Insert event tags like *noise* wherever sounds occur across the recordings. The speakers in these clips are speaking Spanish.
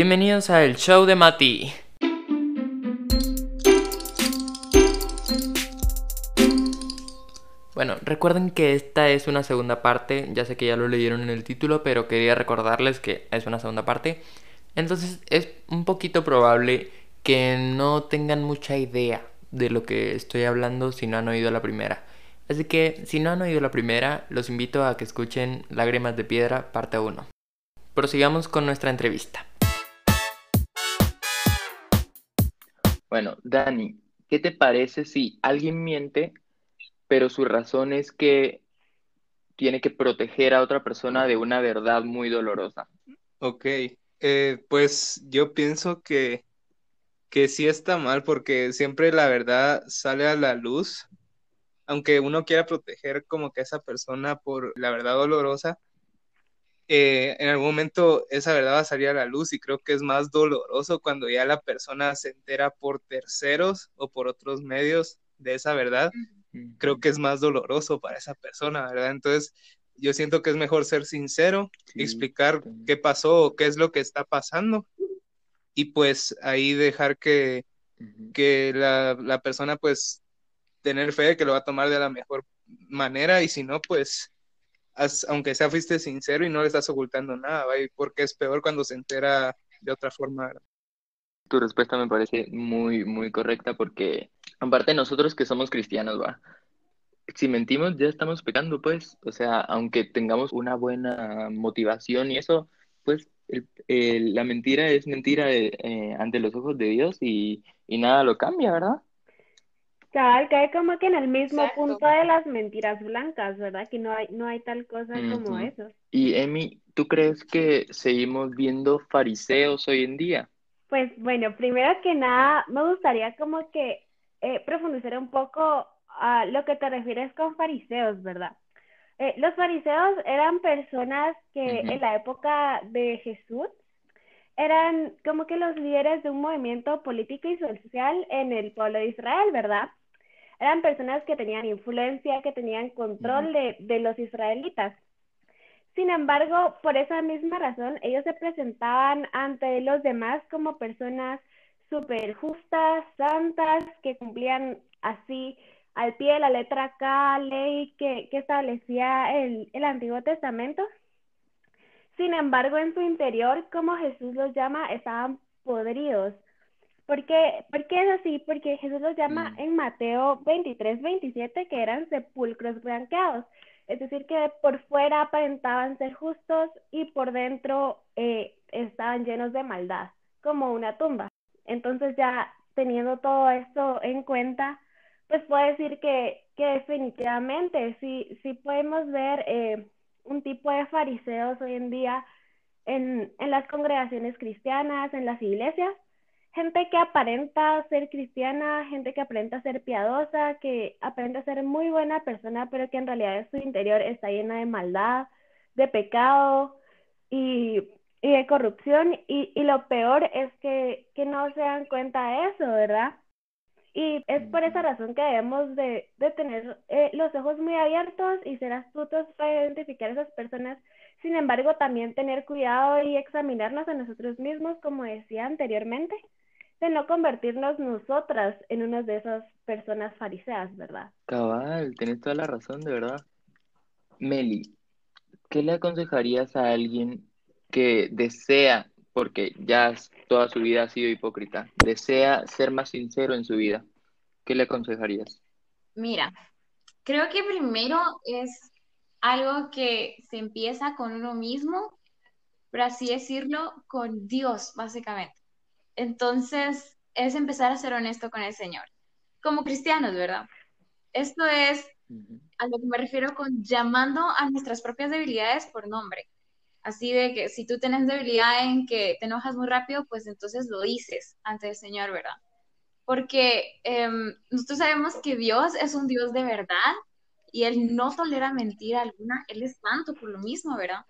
Bienvenidos al show de Mati. Bueno, recuerden que esta es una segunda parte, ya sé que ya lo leyeron en el título, pero quería recordarles que es una segunda parte. Entonces es un poquito probable que no tengan mucha idea de lo que estoy hablando si no han oído la primera. Así que si no han oído la primera, los invito a que escuchen Lágrimas de Piedra, parte 1. Prosigamos con nuestra entrevista. Bueno, Dani, ¿qué te parece si alguien miente, pero su razón es que tiene que proteger a otra persona de una verdad muy dolorosa? Ok, eh, pues yo pienso que, que sí está mal porque siempre la verdad sale a la luz aunque uno quiera proteger como que a esa persona por la verdad dolorosa, eh, en algún momento esa verdad va a salir a la luz y creo que es más doloroso cuando ya la persona se entera por terceros o por otros medios de esa verdad. Creo que es más doloroso para esa persona, ¿verdad? Entonces, yo siento que es mejor ser sincero, explicar qué pasó o qué es lo que está pasando y pues ahí dejar que, que la, la persona pues tener fe de que lo va a tomar de la mejor manera y si no, pues, aunque sea fuiste sincero y no le estás ocultando nada, porque es peor cuando se entera de otra forma. Tu respuesta me parece muy, muy correcta porque, aparte nosotros que somos cristianos, va, si mentimos ya estamos pecando, pues, o sea, aunque tengamos una buena motivación y eso, pues la mentira es mentira eh, ante los ojos de Dios y, y nada lo cambia, ¿verdad? Cabal, cae como que en el mismo punto de las mentiras blancas, ¿verdad? Que no hay, no hay tal cosa como eso. Y Emi, ¿tú crees que seguimos viendo fariseos hoy en día? Pues bueno, primero que nada, me gustaría como que eh, profundizar un poco a lo que te refieres con fariseos, ¿verdad? Eh, los fariseos eran personas que en la época de Jesús eran como que los líderes de un movimiento político y social en el pueblo de Israel, ¿verdad? Eran personas que tenían influencia, que tenían control de, de los israelitas. Sin embargo, por esa misma razón, ellos se presentaban ante los demás como personas súper justas, santas, que cumplían así al pie de la letra cada ley que, que establecía el, el Antiguo Testamento. Sin embargo, en su interior, como Jesús los llama, estaban podridos. ¿Por qué, es así? Porque Jesús los llama mm. en Mateo 23, 27 que eran sepulcros blanqueados. Es decir, que por fuera aparentaban ser justos y por dentro eh, estaban llenos de maldad, como una tumba. Entonces ya teniendo todo esto en cuenta, pues puedo decir que, que definitivamente sí, sí podemos ver eh, un tipo de fariseos hoy en día en, en las congregaciones cristianas, en las iglesias, gente que aparenta ser cristiana, gente que aparenta ser piadosa, que aparenta ser muy buena persona, pero que en realidad su interior está llena de maldad, de pecado y, y de corrupción. Y, y, lo peor es que, que no se dan cuenta de eso, ¿verdad? Y es por esa razón que debemos de, de tener eh, los ojos muy abiertos y ser astutos para identificar a esas personas. Sin embargo, también tener cuidado y examinarnos a nosotros mismos, como decía anteriormente, de no convertirnos nosotras en una de esas personas fariseas, ¿verdad? Cabal, tienes toda la razón, de verdad. Meli, ¿qué le aconsejarías a alguien que desea porque ya toda su vida ha sido hipócrita, desea ser más sincero en su vida, ¿qué le aconsejarías? Mira, creo que primero es algo que se empieza con uno mismo, por así decirlo, con Dios, básicamente. Entonces, es empezar a ser honesto con el Señor, como cristianos, ¿verdad? Esto es a lo que me refiero con llamando a nuestras propias debilidades por nombre. Así de que si tú tienes debilidad en que te enojas muy rápido, pues entonces lo dices ante el Señor, ¿verdad? Porque em, nosotros sabemos que Dios es un Dios de verdad y Él no tolera mentira alguna, Él es santo por lo mismo, ¿verdad?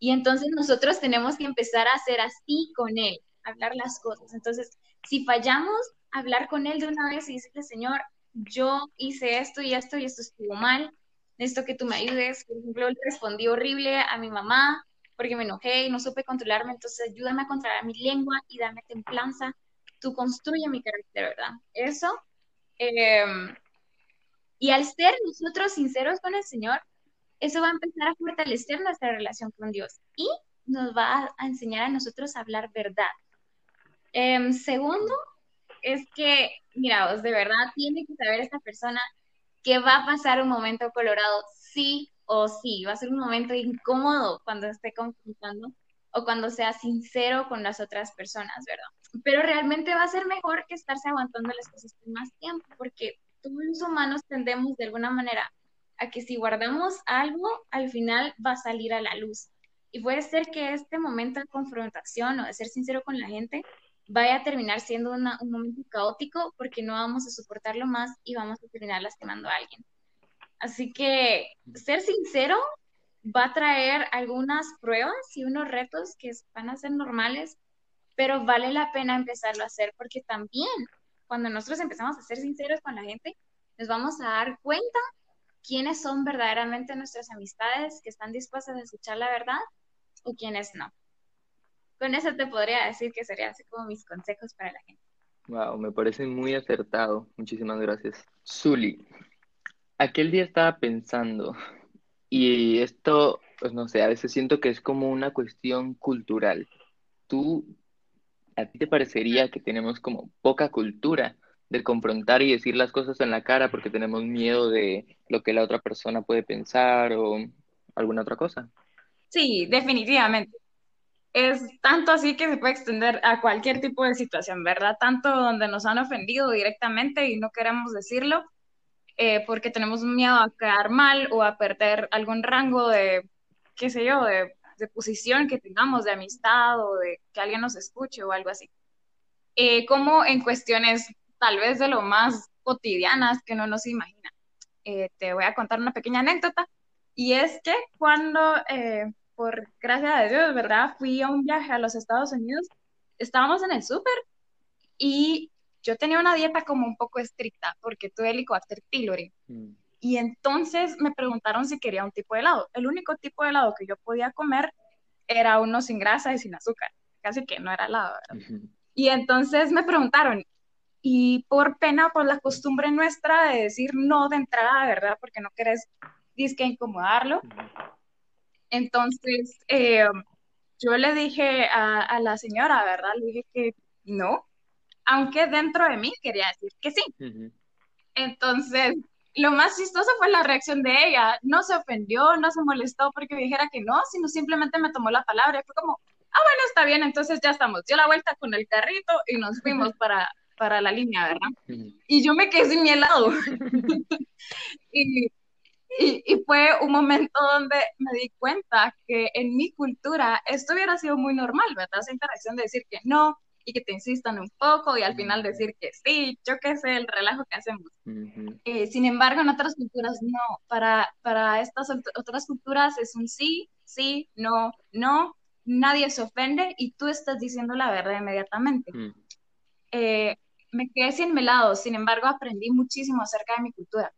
Y entonces nosotros tenemos que empezar a hacer así con Él, hablar las cosas. Entonces, si fallamos, hablar con Él de una vez y decirle, Señor, yo hice esto y esto y esto estuvo mal, necesito que tú me ayudes. Por ejemplo, le respondí horrible a mi mamá porque me enojé y no supe controlarme, entonces ayúdame a controlar mi lengua y dame templanza. Tú construye mi carácter, ¿verdad? Eso. Em, y al ser nosotros sinceros con el Señor, eso va a empezar a fortalecer nuestra relación con Dios y nos va a enseñar a nosotros a hablar verdad. Em, segundo, es que, mira, de verdad tiene que saber esta persona que va a pasar un momento colorado, sí o sí. Va a ser un momento incómodo cuando esté confrontando o cuando sea sincero con las otras personas, ¿verdad? Pero realmente va a ser mejor que estarse aguantando las cosas por más tiempo, porque todos los humanos tendemos de alguna manera a que si guardamos algo, al final va a salir a la luz. Y puede ser que este momento de confrontación o de ser sincero con la gente vaya a terminar siendo un momento caótico porque no vamos a soportarlo más y vamos a terminar lastimando a alguien. Así que ser sincero va a traer algunas pruebas y unos retos que van a ser normales, pero vale la pena empezarlo a hacer porque también cuando nosotros empezamos a ser sinceros con la gente, nos vamos a dar cuenta quiénes son verdaderamente nuestras amistades que están dispuestas a escuchar la verdad o quiénes no. Con eso te podría decir que sería así como mis consejos para la gente. Wow, me parece muy acertado. Muchísimas gracias. Zuli, aquel día estaba pensando, y esto, pues no sé, a veces siento que es como una cuestión cultural. ¿Tú, a ti te parecería que tenemos como poca cultura de confrontar y decir las cosas en la cara porque tenemos miedo de lo que la otra persona puede pensar o alguna otra cosa? Sí, definitivamente es tanto así que se puede extender a cualquier tipo de situación, ¿verdad? Tanto donde nos han ofendido directamente y no queremos decirlo eh, porque tenemos miedo a quedar mal o a perder algún rango de, qué sé yo, de, posición que tengamos, de amistad o de que alguien nos escuche o algo así. Eh, como en cuestiones tal vez de lo más cotidianas que no nos imagina. Eh, te voy a contar una pequeña anécdota y es que cuando por gracias a Dios, ¿verdad? Fui a un viaje a los Estados Unidos, estábamos en el súper y yo tenía una dieta como un poco estricta porque tuve Helicobacter pylori. Mm. Y entonces me preguntaron si quería un tipo de helado. El único tipo de helado que yo podía comer era uno sin grasa y sin azúcar. Casi que no era helado, ¿verdad? Y entonces me preguntaron, y por pena, por la costumbre nuestra de decir no de entrada, ¿verdad? Porque no querés disque incomodarlo, entonces, eh, yo le dije a, la señora, ¿verdad? Le dije que no, aunque dentro de mí quería decir que sí. Entonces, lo más chistoso fue la reacción de ella. No se ofendió, no se molestó porque dijera que no, sino simplemente me tomó la palabra y fue como, ah, bueno, está bien, entonces ya estamos. Dio la vuelta con el carrito y nos *laughs* fuimos para, para la línea, ¿verdad? Y yo me quedé sin mi helado. *laughs* *laughs* y y, y, fue un momento donde me di cuenta que en mi cultura esto hubiera sido muy normal, ¿verdad? Esa interacción de decir que no y que te insistan un poco y al final decir que sí, yo qué sé, el relajo que hacemos. Eh, sin embargo, en otras culturas no. Para, para estas otras culturas es un sí, sí, no, no, nadie se ofende y tú estás diciendo la verdad inmediatamente. Mm. Eh, me quedé sin melado, sin embargo, aprendí muchísimo acerca de mi cultura.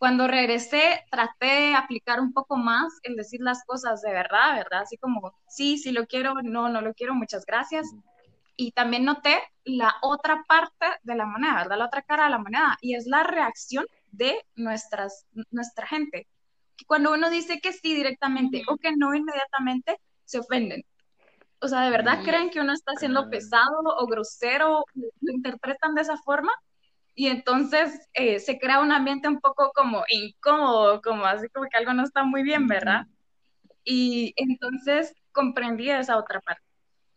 Cuando regresé, traté de aplicar un poco más el decir las cosas de verdad, ¿verdad? Así como, sí, sí lo quiero, no, no lo quiero, muchas gracias. Y también noté la otra parte de la moneda, ¿verdad? La otra cara de la moneda, y es la reacción de nuestras, nuestra gente. cuando uno dice que sí directamente o que no inmediatamente, se ofenden. O sea, ¿de verdad creen que uno está siendo pesado o grosero? ¿Lo interpretan de esa forma? Y entonces eh, se crea un ambiente un poco como incómodo, como así como que algo no está muy bien, ¿verdad? Y entonces comprendí esa otra parte.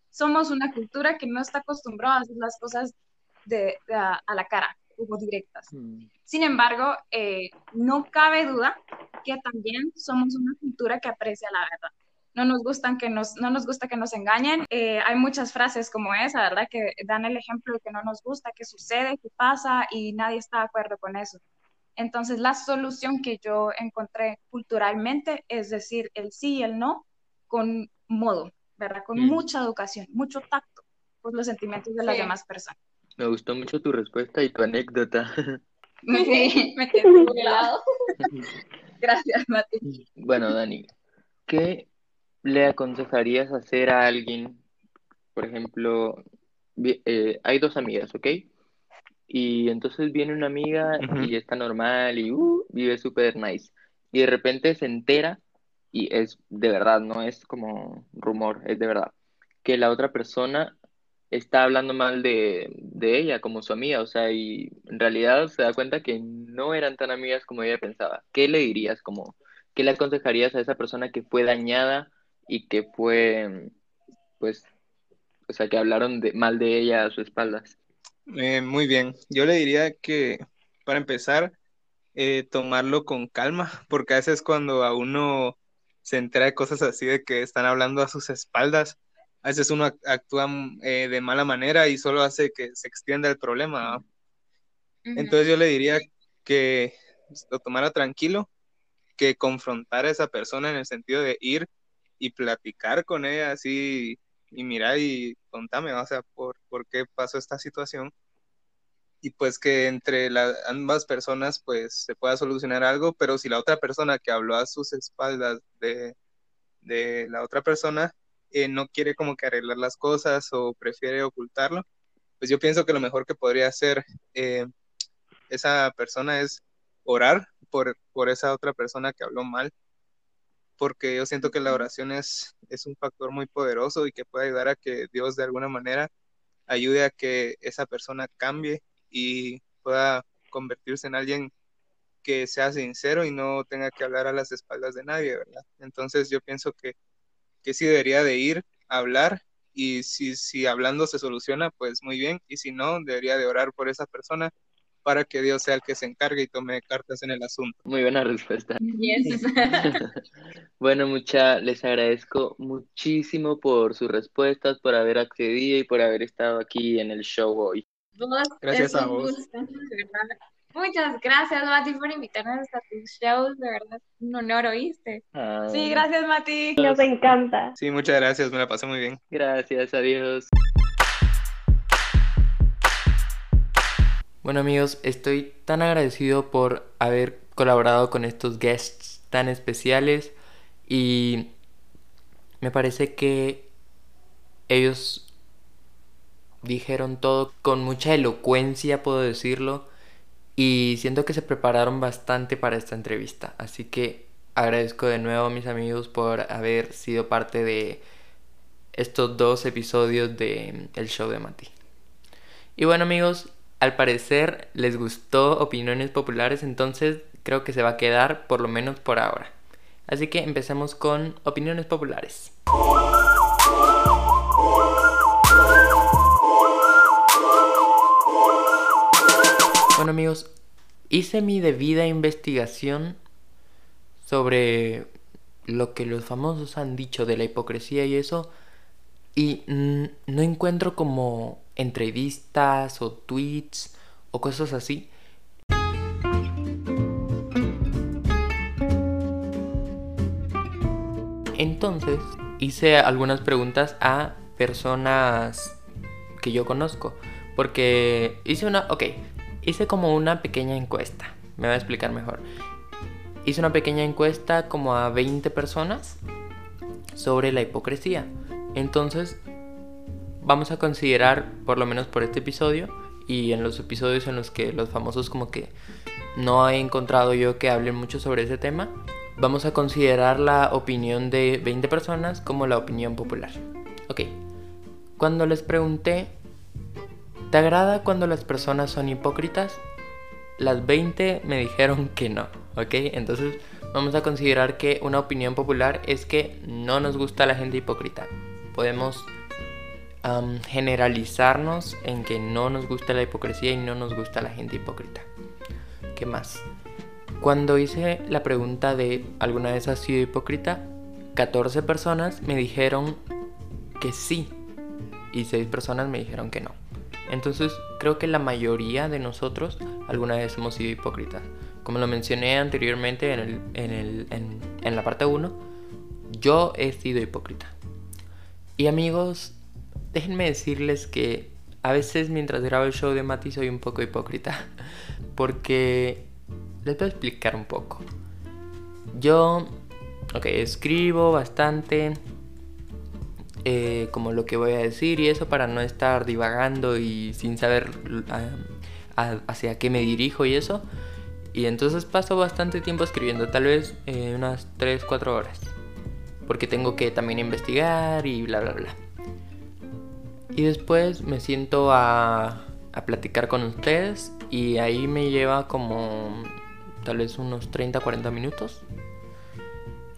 Somos una cultura que no está acostumbrada a hacer las cosas de, a, la cara, como directas. Sin embargo, eh, no cabe duda que también somos una cultura que aprecia la verdad no nos gustan que nos, no nos gusta que nos engañen. Eh, hay muchas frases como esa, ¿verdad? Que dan el ejemplo de que no nos gusta, que sucede, que pasa y nadie está de acuerdo con eso. Entonces, la solución que yo encontré culturalmente es decir el sí y el no con modo, ¿verdad? Con mm. mucha educación, mucho tacto por los sentimientos de las demás personas. Me gustó mucho tu respuesta y tu anécdota. *laughs* Sí, me quedé muy lado. *laughs* Gracias, Mati. Bueno, Dani, ¿qué le aconsejarías hacer a alguien, por ejemplo, eh, hay dos amigas, ¿ok? Y entonces viene una amiga y está normal y uh, vive súper nice. Y de repente se entera, y es de verdad, no es como rumor, es de verdad, que la otra persona está hablando mal de, de ella como su amiga, o sea, y en realidad se da cuenta que no eran tan amigas como ella pensaba. ¿Qué le dirías, como, qué le aconsejarías a esa persona que fue dañada y que fue, pues, o sea, que hablaron de, mal de ella a sus espaldas? Eh, muy bien, yo le diría que para empezar, eh, tomarlo con calma, *laughs* porque a veces cuando a uno se entera de cosas así de que están hablando a sus espaldas, a veces uno ac- actúa mm, eh, de mala manera y solo hace que se extienda el problema. Entonces yo le diría que lo tomara tranquilo, que confrontara a esa persona en el sentido de ir y platicar con ella así y mirar y contame, o sea, por, por qué pasó esta situación. Y pues que entre la- ambas personas pues se pueda solucionar algo, pero si la otra persona que habló a sus espaldas de, de la otra persona eh, no quiere como que arreglar las cosas o prefiere ocultarlo, pues yo pienso que lo mejor que podría hacer eh, esa persona es orar por, por esa otra persona que habló mal, porque yo siento que la oración es, es un factor muy poderoso y que puede ayudar a que Dios de alguna manera ayude a que esa persona cambie y pueda convertirse en alguien que sea sincero y no tenga que hablar a las espaldas de nadie, ¿verdad? Entonces yo pienso que, que sí debería de ir a hablar y si, si hablando se soluciona, pues muy bien, y si no, debería de orar por esa persona para que Dios sea el que se encargue y tome cartas en el asunto. Muy buena respuesta. Yes. *laughs* Bueno, mucha, les agradezco muchísimo por sus respuestas, por haber accedido y por haber estado aquí en el show hoy. Vos, Gracias es a vos. gusto. Muchas gracias, Mati, por invitarnos a tus shows. De verdad, un honor, ¿oíste? Ah, Sí, gracias, Mati. Nos encanta. Sí, muchas gracias, me la pasé muy bien. Gracias, adiós. Bueno amigos, estoy tan agradecido por haber colaborado con estos guests tan especiales y me parece que ellos dijeron todo con mucha elocuencia, puedo decirlo, y siento que se prepararon bastante para esta entrevista. Así que agradezco de nuevo a mis amigos por haber sido parte de estos dos episodios de El Show de Mati. Y bueno amigos, al parecer les gustó opiniones populares, entonces creo que se va a quedar por lo menos por ahora. Así que empecemos con opiniones populares. Bueno amigos, hice mi debida investigación sobre lo que los famosos han dicho de la hipocresía y eso y no encuentro como entrevistas o tweets o cosas así. Entonces hice algunas preguntas a personas que yo conozco. Porque hice una... Ok, hice como una pequeña encuesta. Me voy a explicar mejor. Hice una pequeña encuesta como a 20 personas sobre la hipocresía. Entonces, vamos a considerar, por lo menos por este episodio, y en los episodios en los que los famosos como que no he encontrado yo que hablen mucho sobre ese tema, vamos a considerar la opinión de 20 personas como la opinión popular. Ok, cuando les pregunté, ¿te agrada cuando las personas son hipócritas? Las 20 me dijeron *laughs* que no, ¿ok? Entonces vamos a considerar que una opinión popular es que no nos gusta la gente hipócrita. Podemos generalizarnos en que no nos gusta la hipocresía y no nos gusta la gente hipócrita. ¿Qué más? Cuando hice la pregunta de ¿alguna vez has sido hipócrita? 14 personas me dijeron que sí y 6 personas me dijeron que no. Entonces creo que la mayoría de nosotros alguna vez hemos sido hipócritas. Como lo mencioné anteriormente en, el, en, el, en, en la parte 1, yo he sido hipócrita. Y amigos, déjenme decirles que a veces mientras grabo el show de Mati soy un poco hipócrita. *laughs* Porque les voy a explicar un poco. Yo Ok, escribo bastante. eh, como lo que voy a decir y eso para no estar divagando y sin saber ah, hacia qué me dirijo y eso. Y entonces paso bastante tiempo escribiendo, tal vez eh, unas 3, 4 horas. Porque tengo que también investigar y bla, bla, bla. Y después me siento a, a platicar con ustedes y ahí me lleva como tal vez unos 30, 40 minutos.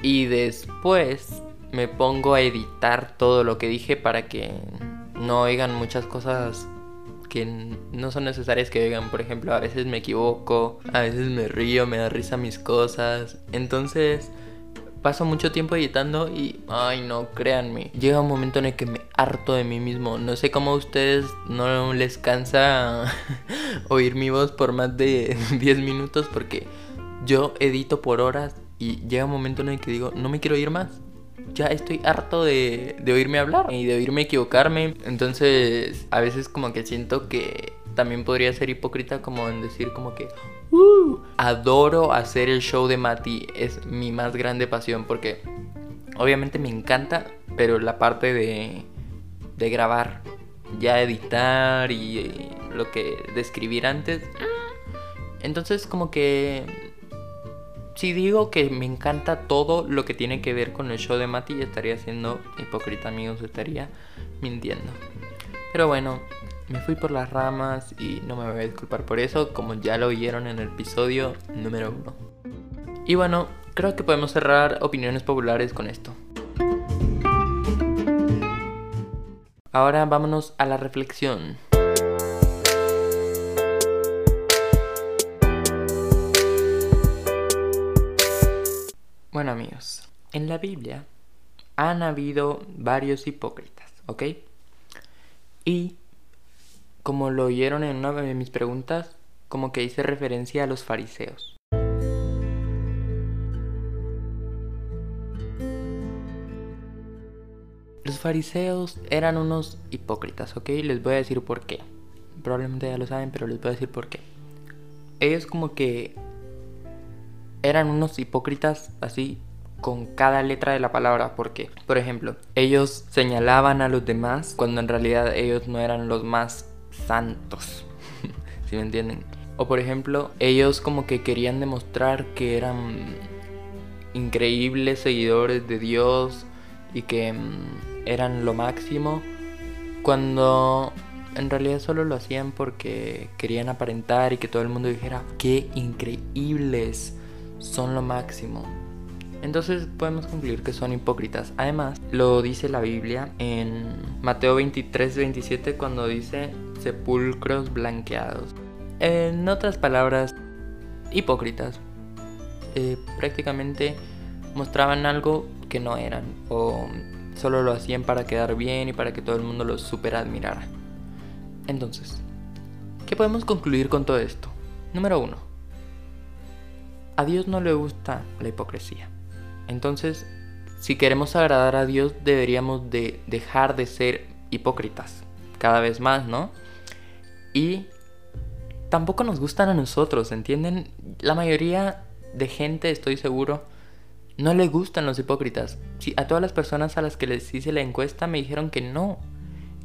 Y después me pongo a editar todo lo que dije para que no oigan muchas cosas que no son necesarias que oigan. Por ejemplo, a veces me equivoco, a veces me río, me da risa mis cosas. Entonces paso mucho tiempo editando y, ay no, créanme, llega un momento en el que me harto de mí mismo. No sé cómo a ustedes no les cansa *laughs* oír mi voz por más de *laughs* 10 minutos porque yo edito por horas y llega un momento en el que digo, no me quiero oír más. Ya estoy harto de, de oírme hablar y de oírme equivocarme. Entonces, a veces como que siento que también podría ser hipócrita como en decir como que "Uh, adoro hacer el show de Mati, es mi más grande pasión porque obviamente me encanta, pero la parte de, de grabar, ya editar y, lo que describir antes, ah, entonces como que si digo que me encanta todo lo que tiene que ver con el show de Mati, estaría siendo hipócrita, amigos, estaría mintiendo. Pero bueno, me fui por las ramas y no me voy a disculpar por eso, como ya lo oyeron en el episodio número uno. Y bueno, creo que podemos cerrar opiniones populares con esto. Ahora vámonos a la reflexión. Bueno amigos, en la Biblia han habido varios hipócritas, ¿ok? Y como lo oyeron en una de mis preguntas, como que hice referencia a los fariseos. Los fariseos eran unos hipócritas, ¿ok? Les voy a decir por qué. Probablemente ya lo saben, pero les voy a decir por qué. Ellos como que eran unos hipócritas así con cada letra de la palabra porque, por ejemplo, ellos señalaban a los demás cuando en realidad ellos no eran los más santos, *laughs* si me entienden? O por ejemplo, ellos como que querían demostrar que eran increíbles seguidores de Dios y que mm, eran lo máximo cuando en realidad solo lo hacían porque querían aparentar y que todo el mundo dijera qué increíbles son lo máximo. Entonces podemos concluir que son hipócritas. Además, lo dice la Biblia en Mateo 23, 27 cuando dice sepulcros blanqueados. En otras palabras, hipócritas. Eh, prácticamente mostraban algo que no eran solo lo hacían para quedar bien y para que todo el mundo los super admirara. Entonces, ¿qué podemos concluir con todo esto? Número uno. A Dios no le gusta la hipocresía. Entonces, si queremos agradar a Dios, deberíamos de dejar de ser hipócritas. Cada vez más, ¿no? Y tampoco nos gustan a nosotros, ¿entienden? La mayoría de gente, estoy seguro, no le gustan los hipócritas. Si a todas las personas a las que les hice la encuesta me dijeron que no.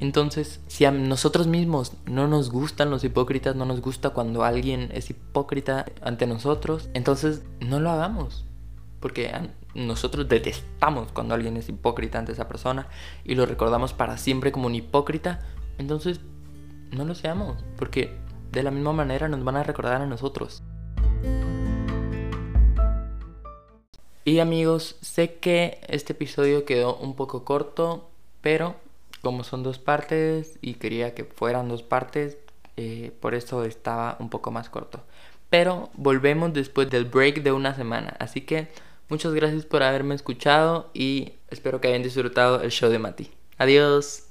Entonces, si a nosotros mismos no nos gustan los hipócritas, no nos gusta cuando alguien es hipócrita ante nosotros, entonces no lo hagamos. Porque nosotros detestamos cuando alguien es hipócrita ante esa persona y lo recordamos para siempre como un hipócrita. Entonces, no lo seamos, porque de la misma manera nos van a recordar a nosotros. Y amigos, sé que este episodio quedó un poco corto, pero como son dos partes y quería que fueran dos partes, eh, por eso estaba un poco más corto. Pero volvemos después del break de una semana, así que muchas gracias por haberme escuchado y espero que hayan disfrutado el show de Mati. Adiós.